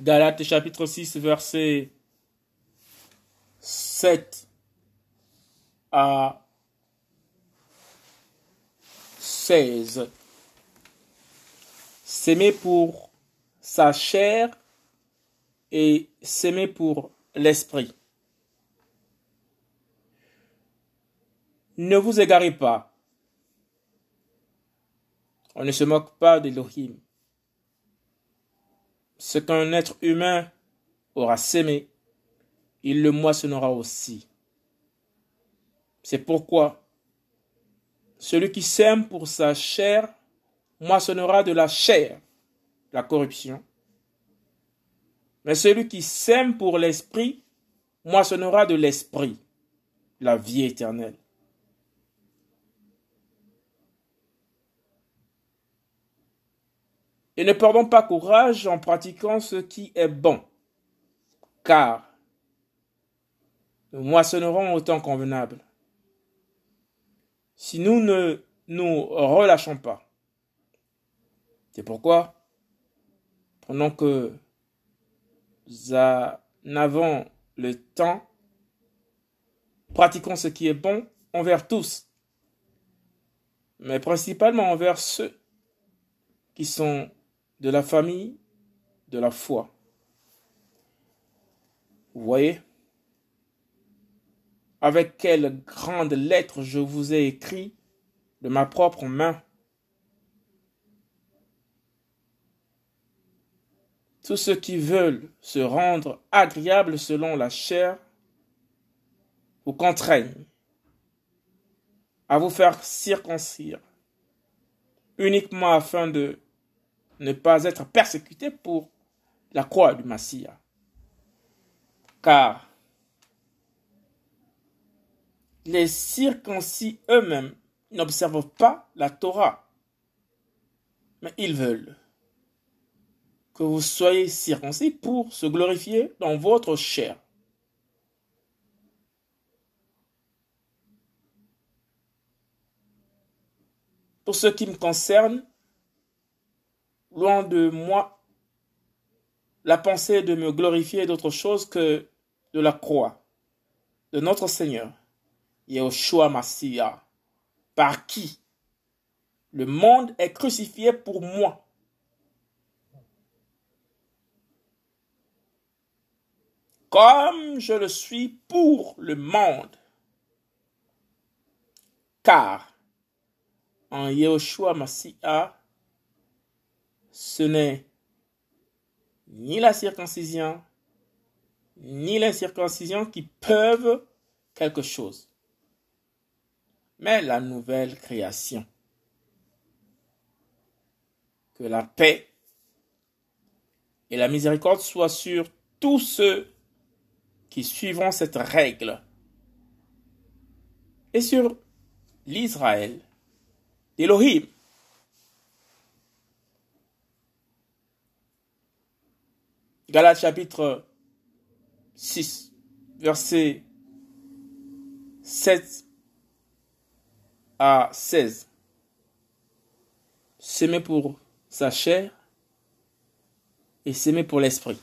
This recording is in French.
Galates chapitre 6, verset 7 à 16. S'aimer pour sa chair et s'aimer pour l'esprit. Ne vous égarez pas. On ne se moque pas d'Elohim. Ce qu'un être humain aura sémé, il le moissonnera aussi. C'est pourquoi celui qui sème pour sa chair moissonnera de la chair la corruption. Mais celui qui sème pour l'esprit moissonnera de l'esprit la vie éternelle. Et ne perdons pas courage en pratiquant ce qui est bon, car nous moissonnerons au temps convenable. Si nous ne nous relâchons pas, c'est pourquoi, pendant que nous avons le temps, pratiquons ce qui est bon envers tous, mais principalement envers ceux qui sont de la famille de la foi. Vous voyez? Avec quelle grande lettre je vous ai écrit de ma propre main. Tous ceux qui veulent se rendre agréables selon la chair vous contraignent à vous faire circoncire uniquement afin de ne pas être persécuté pour la croix du Messia. Car les circoncis eux-mêmes n'observent pas la Torah, mais ils veulent que vous soyez circoncis pour se glorifier dans votre chair. Pour ce qui me concerne, loin de moi la pensée de me glorifier d'autre chose que de la croix de notre Seigneur, Yahushua Massia, par qui le monde est crucifié pour moi. Comme je le suis pour le monde. Car en Yahushua Massia, ce n'est ni la circoncision, ni l'incirconcision qui peuvent quelque chose, mais la nouvelle création. Que la paix et la miséricorde soient sur tous ceux qui suivront cette règle et sur l'Israël d'Elohim. Galates chapitre 6, verset 7 à 16. S'aimer pour sa chair et s'aimer pour l'esprit.